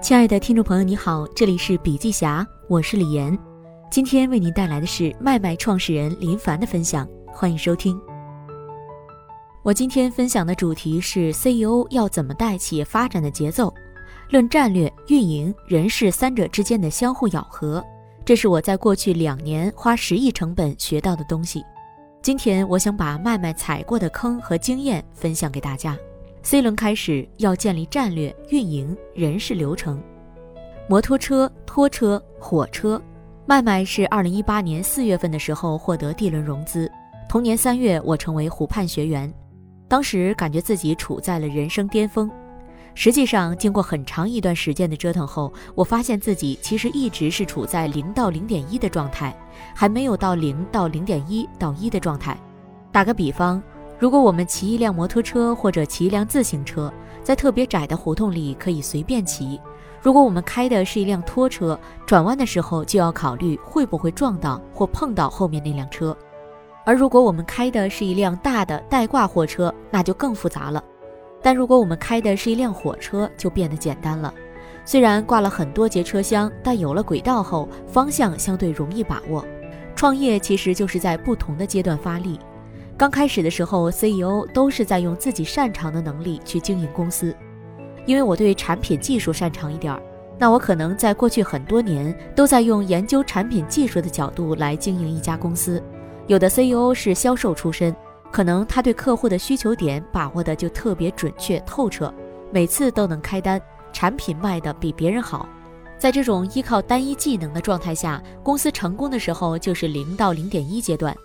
亲爱的听众朋友，你好，这里是笔记侠，我是李岩，今天为您带来的是麦麦创始人林凡的分享，欢迎收听。我今天分享的主题是 CEO 要怎么带企业发展的节奏，论战略、运营、人事三者之间的相互咬合，这是我在过去两年花十亿成本学到的东西。今天我想把麦麦踩过的坑和经验分享给大家。C 轮开始要建立战略、运营、人事流程。摩托车、拖车、火车，麦麦是二零一八年四月份的时候获得 D 轮融资，同年三月我成为湖畔学员，当时感觉自己处在了人生巅峰。实际上，经过很长一段时间的折腾后，我发现自己其实一直是处在零到零点一的状态，还没有到零到零点一到一的状态。打个比方。如果我们骑一辆摩托车或者骑一辆自行车，在特别窄的胡同里可以随便骑；如果我们开的是一辆拖车，转弯的时候就要考虑会不会撞到或碰到后面那辆车；而如果我们开的是一辆大的带挂货车，那就更复杂了。但如果我们开的是一辆火车，就变得简单了。虽然挂了很多节车厢，但有了轨道后，方向相对容易把握。创业其实就是在不同的阶段发力。刚开始的时候，CEO 都是在用自己擅长的能力去经营公司。因为我对产品技术擅长一点儿，那我可能在过去很多年都在用研究产品技术的角度来经营一家公司。有的 CEO 是销售出身，可能他对客户的需求点把握的就特别准确透彻，每次都能开单，产品卖的比别人好。在这种依靠单一技能的状态下，公司成功的时候就是零到零点一阶段。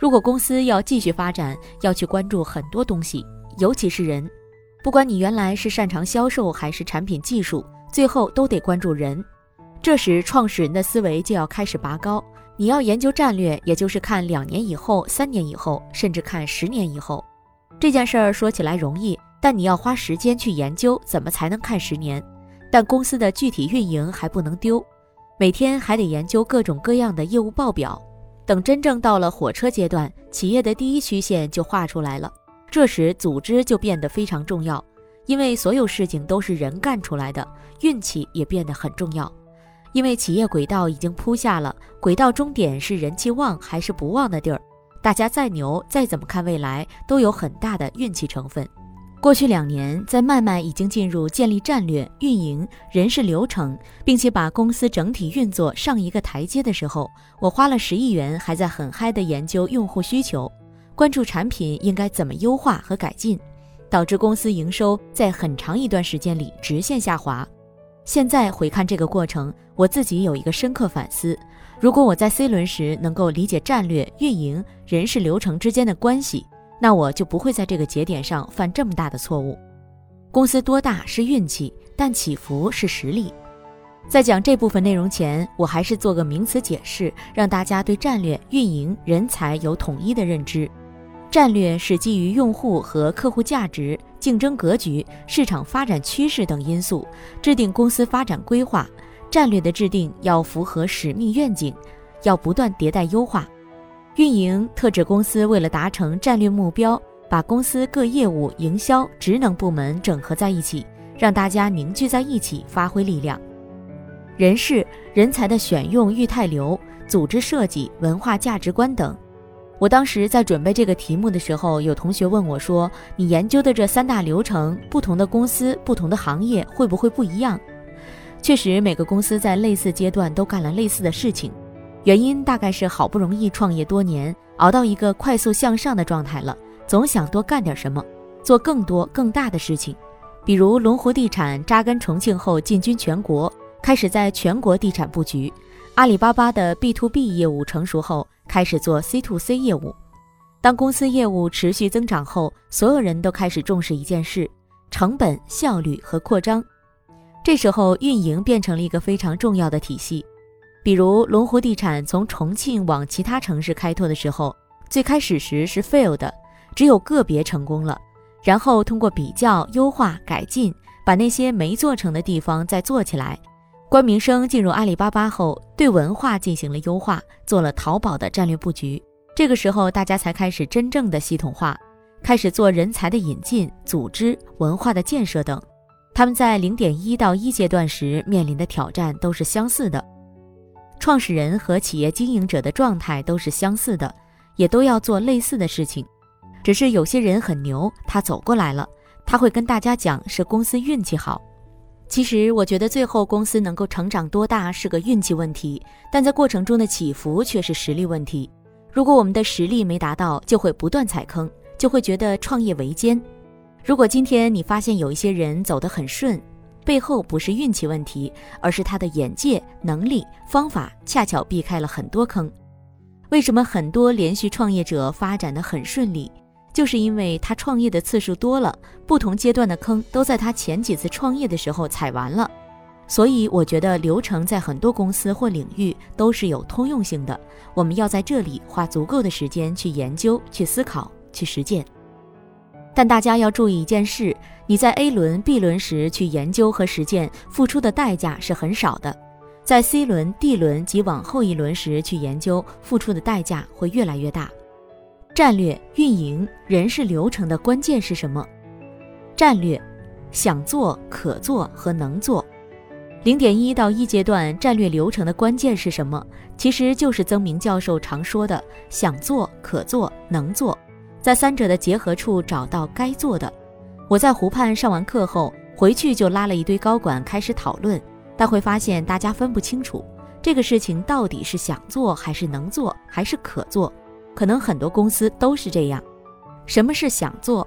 如果公司要继续发展，要去关注很多东西，尤其是人。不管你原来是擅长销售还是产品技术，最后都得关注人。这时，创始人的思维就要开始拔高。你要研究战略，也就是看两年以后、三年以后，甚至看十年以后。这件事儿说起来容易，但你要花时间去研究怎么才能看十年。但公司的具体运营还不能丢，每天还得研究各种各样的业务报表。等真正到了火车阶段，企业的第一曲线就画出来了。这时，组织就变得非常重要，因为所有事情都是人干出来的，运气也变得很重要。因为企业轨道已经铺下了，轨道终点是人气旺还是不旺的地儿，大家再牛，再怎么看未来，都有很大的运气成分。过去两年，在麦麦已经进入建立战略、运营、人事流程，并且把公司整体运作上一个台阶的时候，我花了十亿元，还在很嗨的研究用户需求，关注产品应该怎么优化和改进，导致公司营收在很长一段时间里直线下滑。现在回看这个过程，我自己有一个深刻反思：如果我在 C 轮时能够理解战略、运营、人事流程之间的关系。那我就不会在这个节点上犯这么大的错误。公司多大是运气，但起伏是实力。在讲这部分内容前，我还是做个名词解释，让大家对战略、运营、人才有统一的认知。战略是基于用户和客户价值、竞争格局、市场发展趋势等因素，制定公司发展规划。战略的制定要符合使命愿景，要不断迭代优化。运营特指公司为了达成战略目标，把公司各业务、营销、职能部门整合在一起，让大家凝聚在一起发挥力量。人事人才的选用、育态流、组织设计、文化价值观等。我当时在准备这个题目的时候，有同学问我说：“你研究的这三大流程，不同的公司、不同的行业会不会不一样？”确实，每个公司在类似阶段都干了类似的事情。原因大概是好不容易创业多年，熬到一个快速向上的状态了，总想多干点什么，做更多更大的事情。比如龙湖地产扎根重庆后进军全国，开始在全国地产布局；阿里巴巴的 B to B 业务成熟后，开始做 C to C 业务。当公司业务持续增长后，所有人都开始重视一件事：成本、效率和扩张。这时候，运营变成了一个非常重要的体系。比如龙湖地产从重庆往其他城市开拓的时候，最开始时是 fail 的，只有个别成功了。然后通过比较、优化、改进，把那些没做成的地方再做起来。关明生进入阿里巴巴后，对文化进行了优化，做了淘宝的战略布局。这个时候，大家才开始真正的系统化，开始做人才的引进、组织、文化的建设等。他们在零点一到一阶段时面临的挑战都是相似的，创始人和企业经营者的状态都是相似的，也都要做类似的事情。只是有些人很牛，他走过来了，他会跟大家讲是公司运气好。其实我觉得最后公司能够成长多大是个运气问题，但在过程中的起伏却是实力问题。如果我们的实力没达到，就会不断踩坑，就会觉得创业维艰。如果今天你发现有一些人走得很顺，背后不是运气问题，而是他的眼界、能力、方法恰巧避开了很多坑。为什么很多连续创业者发展的很顺利？就是因为他创业的次数多了，不同阶段的坑都在他前几次创业的时候踩完了，所以我觉得流程在很多公司或领域都是有通用性的。我们要在这里花足够的时间去研究、去思考、去实践。但大家要注意一件事：你在 A 轮、B 轮时去研究和实践，付出的代价是很少的；在 C 轮、D 轮及往后一轮时去研究，付出的代价会越来越大。战略运营人事流程的关键是什么？战略，想做、可做和能做。零点一到一阶段战略流程的关键是什么？其实就是曾明教授常说的想做、可做、能做，在三者的结合处找到该做的。我在湖畔上完课后回去就拉了一堆高管开始讨论，但会发现大家分不清楚这个事情到底是想做还是能做还是可做。可能很多公司都是这样。什么是想做？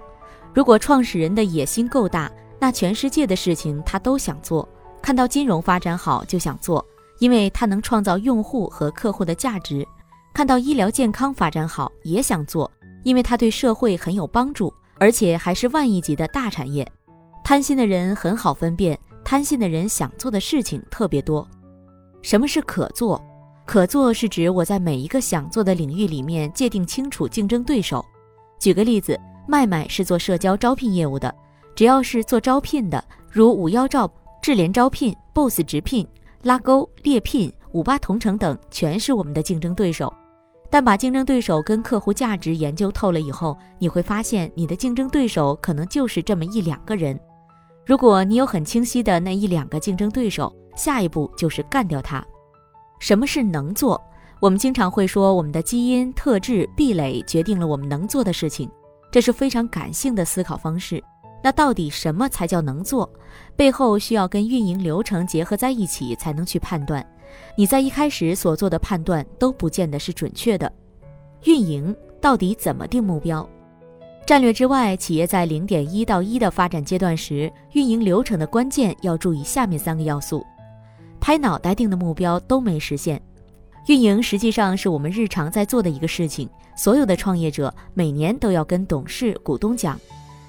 如果创始人的野心够大，那全世界的事情他都想做。看到金融发展好就想做，因为他能创造用户和客户的价值；看到医疗健康发展好也想做，因为他对社会很有帮助，而且还是万亿级的大产业。贪心的人很好分辨，贪心的人想做的事情特别多。什么是可做？可做是指我在每一个想做的领域里面界定清楚竞争对手。举个例子，麦麦是做社交招聘业务的，只要是做招聘的，如五幺招、智联招聘、Boss 直聘、拉钩、猎聘、五八同城等，全是我们的竞争对手。但把竞争对手跟客户价值研究透了以后，你会发现你的竞争对手可能就是这么一两个人。如果你有很清晰的那一两个竞争对手，下一步就是干掉他。什么是能做？我们经常会说，我们的基因、特质、壁垒决定了我们能做的事情，这是非常感性的思考方式。那到底什么才叫能做？背后需要跟运营流程结合在一起，才能去判断。你在一开始所做的判断都不见得是准确的。运营到底怎么定目标？战略之外，企业在零点一到一的发展阶段时，运营流程的关键要注意下面三个要素。拍脑袋定的目标都没实现，运营实际上是我们日常在做的一个事情。所有的创业者每年都要跟董事、股东讲，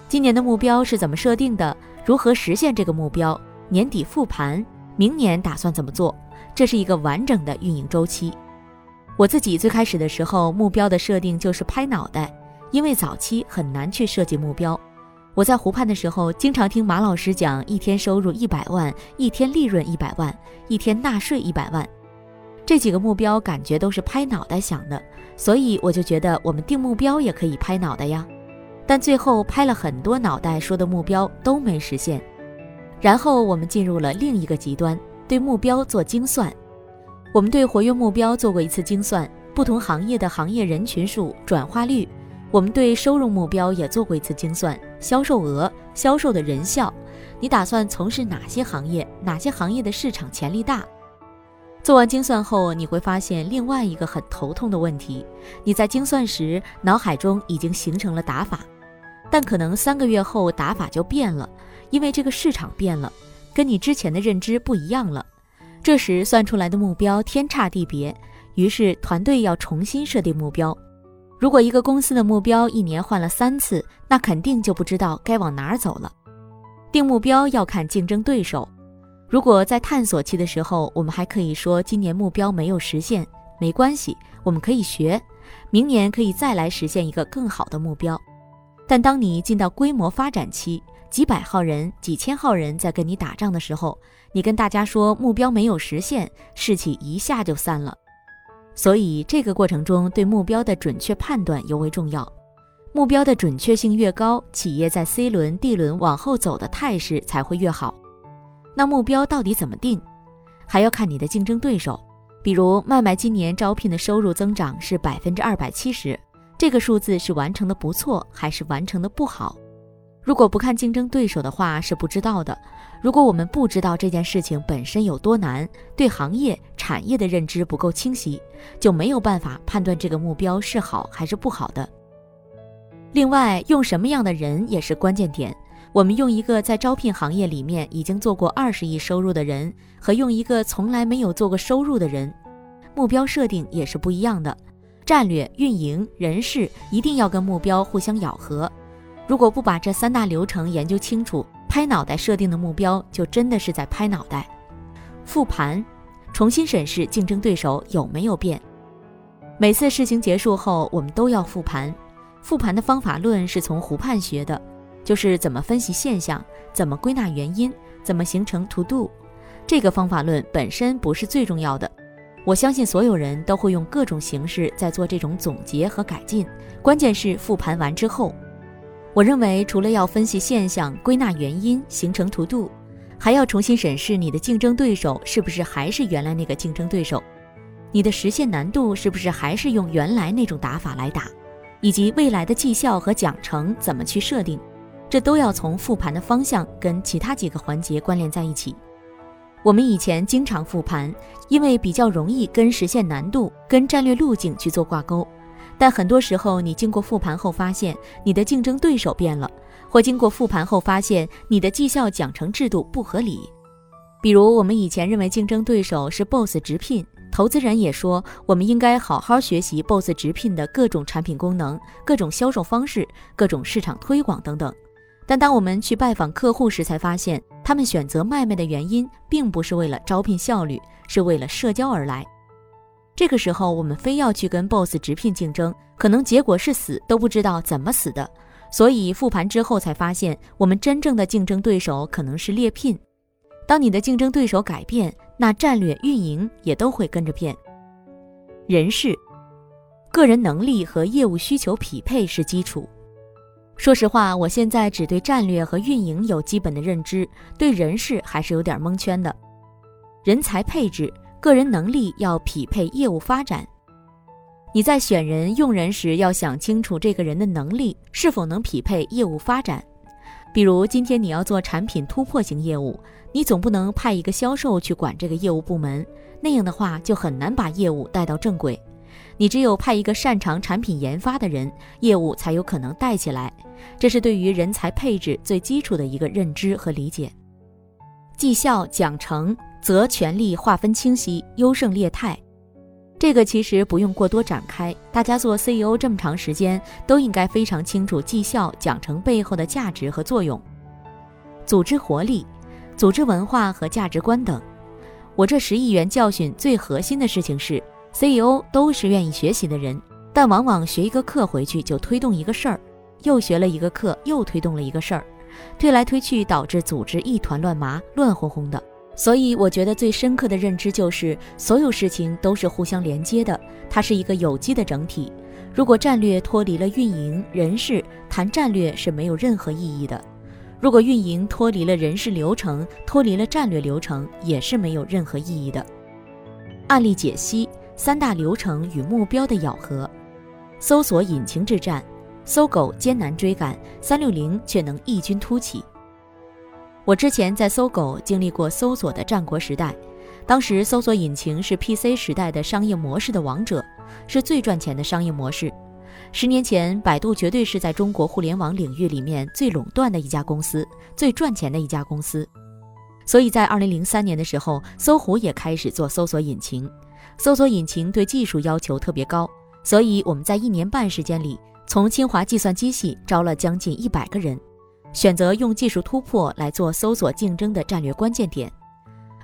今年的目标是怎么设定的，如何实现这个目标，年底复盘，明年打算怎么做，这是一个完整的运营周期。我自己最开始的时候，目标的设定就是拍脑袋，因为早期很难去设计目标。我在湖畔的时候，经常听马老师讲一天收入一百万，一天利润一百万，一天纳税一百万，这几个目标感觉都是拍脑袋想的，所以我就觉得我们定目标也可以拍脑袋呀。但最后拍了很多脑袋说的目标都没实现，然后我们进入了另一个极端，对目标做精算。我们对活跃目标做过一次精算，不同行业的行业人群数、转化率。我们对收入目标也做过一次精算，销售额、销售的人效，你打算从事哪些行业？哪些行业的市场潜力大？做完精算后，你会发现另外一个很头痛的问题：你在精算时脑海中已经形成了打法，但可能三个月后打法就变了，因为这个市场变了，跟你之前的认知不一样了。这时算出来的目标天差地别，于是团队要重新设定目标。如果一个公司的目标一年换了三次，那肯定就不知道该往哪儿走了。定目标要看竞争对手。如果在探索期的时候，我们还可以说今年目标没有实现，没关系，我们可以学，明年可以再来实现一个更好的目标。但当你进到规模发展期，几百号人、几千号人在跟你打仗的时候，你跟大家说目标没有实现，士气一下就散了。所以，这个过程中对目标的准确判断尤为重要。目标的准确性越高，企业在 C 轮、D 轮往后走的态势才会越好。那目标到底怎么定？还要看你的竞争对手。比如，麦麦今年招聘的收入增长是百分之二百七十，这个数字是完成的不错还是完成的不好？如果不看竞争对手的话，是不知道的。如果我们不知道这件事情本身有多难，对行业、产业的认知不够清晰，就没有办法判断这个目标是好还是不好的。另外，用什么样的人也是关键点。我们用一个在招聘行业里面已经做过二十亿收入的人，和用一个从来没有做过收入的人，目标设定也是不一样的。战略、运营、人事一定要跟目标互相咬合。如果不把这三大流程研究清楚，拍脑袋设定的目标就真的是在拍脑袋。复盘，重新审视竞争对手有没有变。每次事情结束后，我们都要复盘。复盘的方法论是从湖畔学的。就是怎么分析现象，怎么归纳原因，怎么形成 to do。这个方法论本身不是最重要的，我相信所有人都会用各种形式在做这种总结和改进。关键是复盘完之后，我认为除了要分析现象、归纳原因、形成图度还要重新审视你的竞争对手是不是还是原来那个竞争对手，你的实现难度是不是还是用原来那种打法来打，以及未来的绩效和奖惩怎么去设定。这都要从复盘的方向跟其他几个环节关联在一起。我们以前经常复盘，因为比较容易跟实现难度、跟战略路径去做挂钩。但很多时候，你经过复盘后发现你的竞争对手变了，或经过复盘后发现你的绩效奖惩制度不合理。比如，我们以前认为竞争对手是 BOSS 直聘，投资人也说我们应该好好学习 BOSS 直聘的各种产品功能、各种销售方式、各种市场推广等等。但当我们去拜访客户时，才发现他们选择卖卖的原因，并不是为了招聘效率，是为了社交而来。这个时候，我们非要去跟 BOSS 直聘竞争，可能结果是死都不知道怎么死的。所以复盘之后才发现，我们真正的竞争对手可能是猎聘。当你的竞争对手改变，那战略、运营也都会跟着变。人事，个人能力和业务需求匹配是基础。说实话，我现在只对战略和运营有基本的认知，对人事还是有点蒙圈的。人才配置、个人能力要匹配业务发展。你在选人用人时，要想清楚这个人的能力是否能匹配业务发展。比如今天你要做产品突破型业务，你总不能派一个销售去管这个业务部门，那样的话就很难把业务带到正轨。你只有派一个擅长产品研发的人，业务才有可能带起来。这是对于人才配置最基础的一个认知和理解。绩效奖惩则权力划分清晰，优胜劣汰。这个其实不用过多展开，大家做 CEO 这么长时间，都应该非常清楚绩效奖惩背后的价值和作用。组织活力、组织文化和价值观等。我这十亿元教训最核心的事情是。CEO 都是愿意学习的人，但往往学一个课回去就推动一个事儿，又学了一个课又推动了一个事儿，推来推去导致组织一团乱麻、乱哄哄的。所以我觉得最深刻的认知就是，所有事情都是互相连接的，它是一个有机的整体。如果战略脱离了运营、人事，谈战略是没有任何意义的；如果运营脱离了人事流程、脱离了战略流程，也是没有任何意义的。案例解析。三大流程与目标的咬合，搜索引擎之战，搜狗艰难追赶，三六零却能异军突起。我之前在搜狗经历过搜索的战国时代，当时搜索引擎是 PC 时代的商业模式的王者，是最赚钱的商业模式。十年前，百度绝对是在中国互联网领域里面最垄断的一家公司，最赚钱的一家公司。所以在二零零三年的时候，搜狐也开始做搜索引擎。搜索引擎对技术要求特别高，所以我们在一年半时间里，从清华计算机系招了将近一百个人，选择用技术突破来做搜索竞争的战略关键点。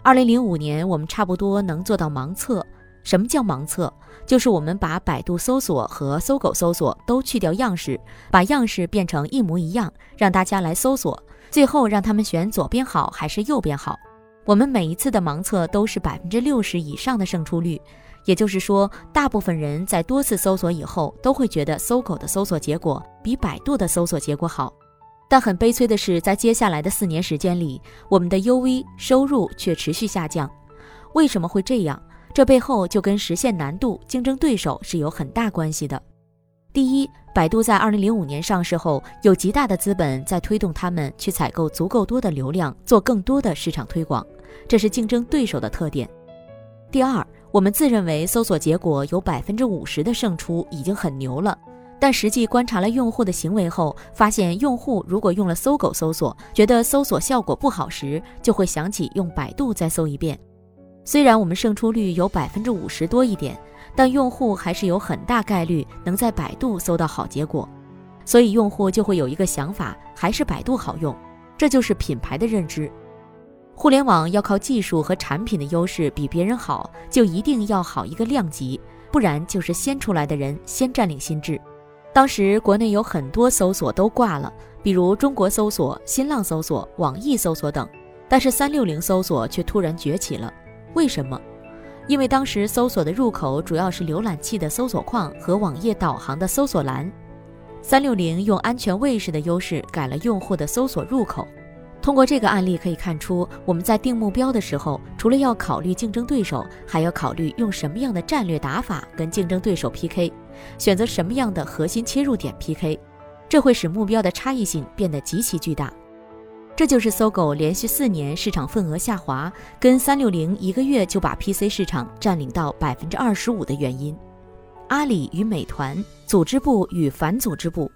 二零零五年，我们差不多能做到盲测。什么叫盲测？就是我们把百度搜索和搜狗搜索都去掉样式，把样式变成一模一样，让大家来搜索，最后让他们选左边好还是右边好。我们每一次的盲测都是百分之六十以上的胜出率，也就是说，大部分人在多次搜索以后，都会觉得搜狗的搜索结果比百度的搜索结果好。但很悲催的是，在接下来的四年时间里，我们的 UV 收入却持续下降。为什么会这样？这背后就跟实现难度、竞争对手是有很大关系的。第一，百度在2005年上市后，有极大的资本在推动他们去采购足够多的流量，做更多的市场推广，这是竞争对手的特点。第二，我们自认为搜索结果有百分之五十的胜出已经很牛了，但实际观察了用户的行为后，发现用户如果用了搜狗搜索，觉得搜索效果不好时，就会想起用百度再搜一遍。虽然我们胜出率有百分之五十多一点，但用户还是有很大概率能在百度搜到好结果，所以用户就会有一个想法，还是百度好用。这就是品牌的认知。互联网要靠技术和产品的优势比别人好，就一定要好一个量级，不然就是先出来的人先占领心智。当时国内有很多搜索都挂了，比如中国搜索、新浪搜索、网易搜索等，但是三六零搜索却突然崛起了。为什么？因为当时搜索的入口主要是浏览器的搜索框和网页导航的搜索栏，三六零用安全卫士的优势改了用户的搜索入口。通过这个案例可以看出，我们在定目标的时候，除了要考虑竞争对手，还要考虑用什么样的战略打法跟竞争对手 PK，选择什么样的核心切入点 PK，这会使目标的差异性变得极其巨大。这就是搜狗连续四年市场份额下滑，跟三六零一个月就把 PC 市场占领到百分之二十五的原因。阿里与美团，组织部与反组织部。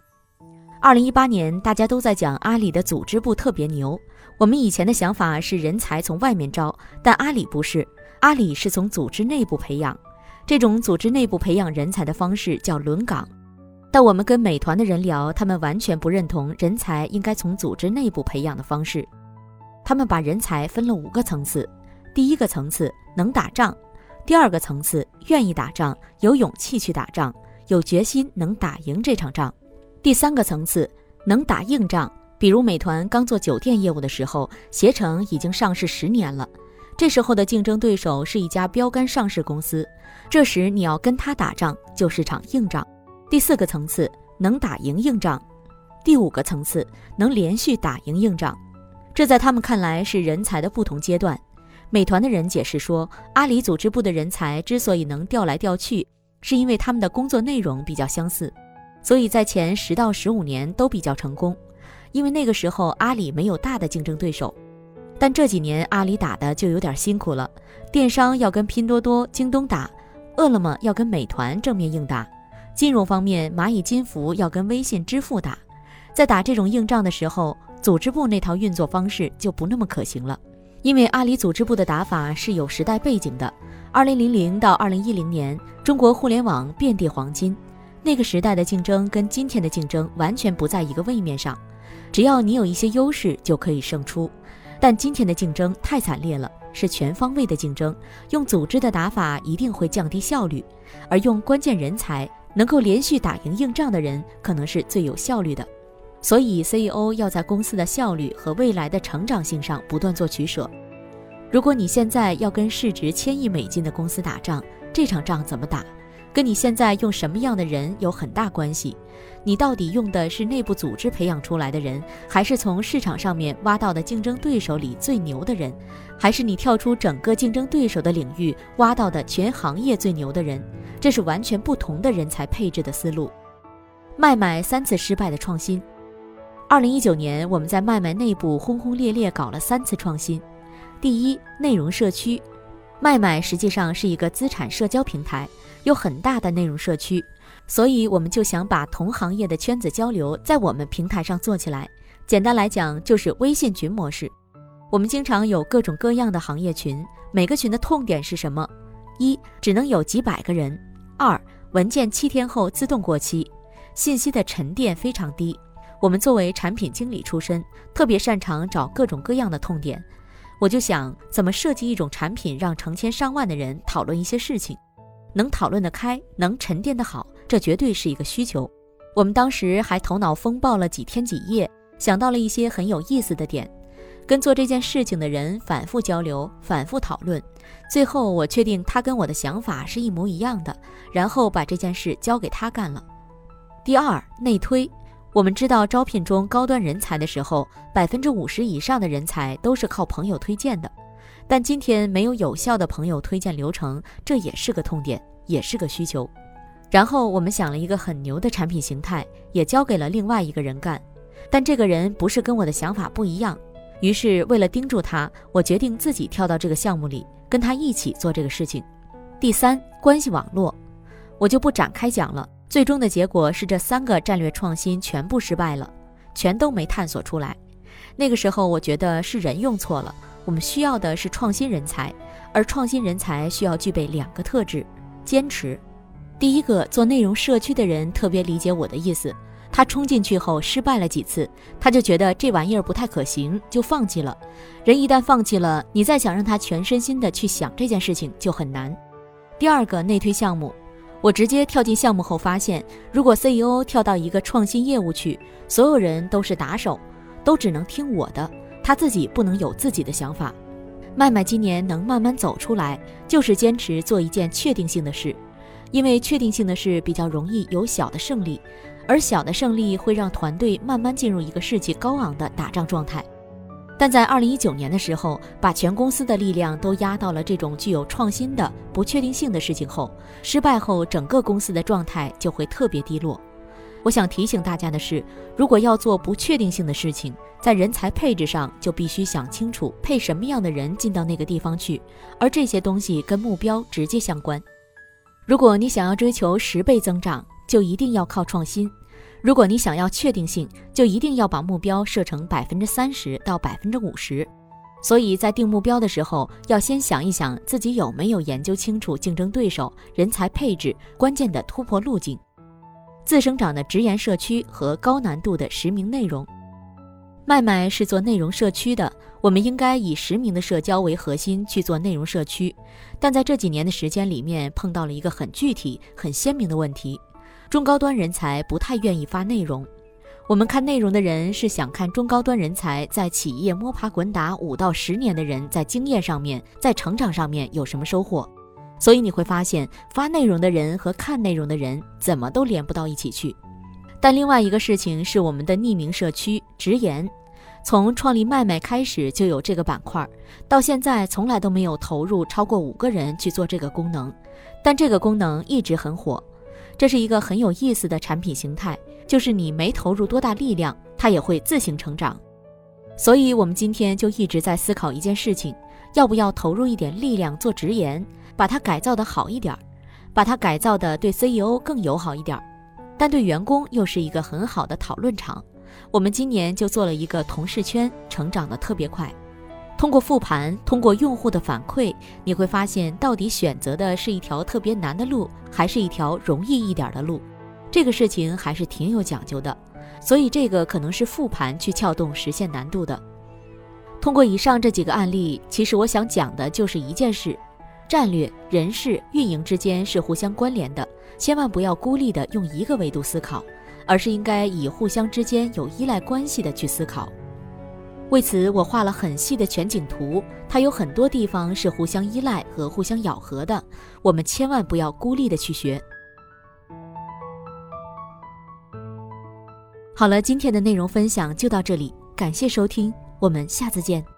二零一八年，大家都在讲阿里的组织部特别牛。我们以前的想法是人才从外面招，但阿里不是，阿里是从组织内部培养。这种组织内部培养人才的方式叫轮岗。但我们跟美团的人聊，他们完全不认同人才应该从组织内部培养的方式。他们把人才分了五个层次：第一个层次能打仗；第二个层次愿意打仗，有勇气去打仗，有决心能打赢这场仗。第三个层次能打硬仗，比如美团刚做酒店业务的时候，携程已经上市十年了，这时候的竞争对手是一家标杆上市公司，这时你要跟他打仗就是场硬仗。第四个层次能打赢硬仗，第五个层次能连续打赢硬仗，这在他们看来是人才的不同阶段。美团的人解释说，阿里组织部的人才之所以能调来调去，是因为他们的工作内容比较相似。所以在前十到十五年都比较成功，因为那个时候阿里没有大的竞争对手。但这几年阿里打的就有点辛苦了，电商要跟拼多多、京东打，饿了么要跟美团正面硬打，金融方面蚂蚁金服要跟微信支付打。在打这种硬仗的时候，组织部那套运作方式就不那么可行了，因为阿里组织部的打法是有时代背景的。二零零零到二零一零年，中国互联网遍地黄金。那个时代的竞争跟今天的竞争完全不在一个位面上，只要你有一些优势就可以胜出。但今天的竞争太惨烈了，是全方位的竞争，用组织的打法一定会降低效率，而用关键人才能够连续打赢硬仗的人，可能是最有效率的。所以 CEO 要在公司的效率和未来的成长性上不断做取舍。如果你现在要跟市值千亿美金的公司打仗，这场仗怎么打？跟你现在用什么样的人有很大关系，你到底用的是内部组织培养出来的人，还是从市场上面挖到的竞争对手里最牛的人，还是你跳出整个竞争对手的领域挖到的全行业最牛的人？这是完全不同的人才配置的思路。麦麦三次失败的创新，二零一九年我们在麦麦内部轰轰烈烈搞了三次创新。第一，内容社区，麦麦实际上是一个资产社交平台。有很大的内容社区，所以我们就想把同行业的圈子交流在我们平台上做起来。简单来讲，就是微信群模式。我们经常有各种各样的行业群，每个群的痛点是什么？一，只能有几百个人；二，文件七天后自动过期，信息的沉淀非常低。我们作为产品经理出身，特别擅长找各种各样的痛点。我就想，怎么设计一种产品，让成千上万的人讨论一些事情。能讨论得开，能沉淀得好，这绝对是一个需求。我们当时还头脑风暴了几天几夜，想到了一些很有意思的点。跟做这件事情的人反复交流、反复讨论，最后我确定他跟我的想法是一模一样的，然后把这件事交给他干了。第二，内推。我们知道招聘中高端人才的时候，百分之五十以上的人才都是靠朋友推荐的，但今天没有有效的朋友推荐流程，这也是个痛点，也是个需求。然后我们想了一个很牛的产品形态，也交给了另外一个人干，但这个人不是跟我的想法不一样，于是为了盯住他，我决定自己跳到这个项目里，跟他一起做这个事情。第三，关系网络，我就不展开讲了。最终的结果是这三个战略创新全部失败了，全都没探索出来。那个时候我觉得是人用错了，我们需要的是创新人才，而创新人才需要具备两个特质：坚持。第一个，做内容社区的人特别理解我的意思，他冲进去后失败了几次，他就觉得这玩意儿不太可行，就放弃了。人一旦放弃了，你再想让他全身心的去想这件事情就很难。第二个，内推项目。我直接跳进项目后发现，如果 CEO 跳到一个创新业务去，所有人都是打手，都只能听我的，他自己不能有自己的想法。麦麦今年能慢慢走出来，就是坚持做一件确定性的事，因为确定性的事比较容易有小的胜利，而小的胜利会让团队慢慢进入一个士气高昂的打仗状态。但在二零一九年的时候，把全公司的力量都压到了这种具有创新的不确定性的事情后，失败后整个公司的状态就会特别低落。我想提醒大家的是，如果要做不确定性的事情，在人才配置上就必须想清楚配什么样的人进到那个地方去，而这些东西跟目标直接相关。如果你想要追求十倍增长，就一定要靠创新。如果你想要确定性，就一定要把目标设成百分之三十到百分之五十。所以在定目标的时候，要先想一想自己有没有研究清楚竞争对手、人才配置、关键的突破路径、自生长的直言社区和高难度的实名内容。麦麦是做内容社区的，我们应该以实名的社交为核心去做内容社区。但在这几年的时间里面，碰到了一个很具体、很鲜明的问题。中高端人才不太愿意发内容，我们看内容的人是想看中高端人才在企业摸爬滚打五到十年的人在经验上面、在成长上面有什么收获。所以你会发现，发内容的人和看内容的人怎么都连不到一起去。但另外一个事情是我们的匿名社区直言，从创立麦麦开始就有这个板块，到现在从来都没有投入超过五个人去做这个功能，但这个功能一直很火。这是一个很有意思的产品形态，就是你没投入多大力量，它也会自行成长。所以，我们今天就一直在思考一件事情：要不要投入一点力量做直言，把它改造的好一点，把它改造的对 CEO 更友好一点，但对员工又是一个很好的讨论场。我们今年就做了一个同事圈，成长的特别快。通过复盘，通过用户的反馈，你会发现到底选择的是一条特别难的路，还是一条容易一点的路？这个事情还是挺有讲究的。所以这个可能是复盘去撬动实现难度的。通过以上这几个案例，其实我想讲的就是一件事：战略、人事、运营之间是互相关联的，千万不要孤立的用一个维度思考，而是应该以互相之间有依赖关系的去思考。为此，我画了很细的全景图，它有很多地方是互相依赖和互相咬合的，我们千万不要孤立的去学。好了，今天的内容分享就到这里，感谢收听，我们下次见。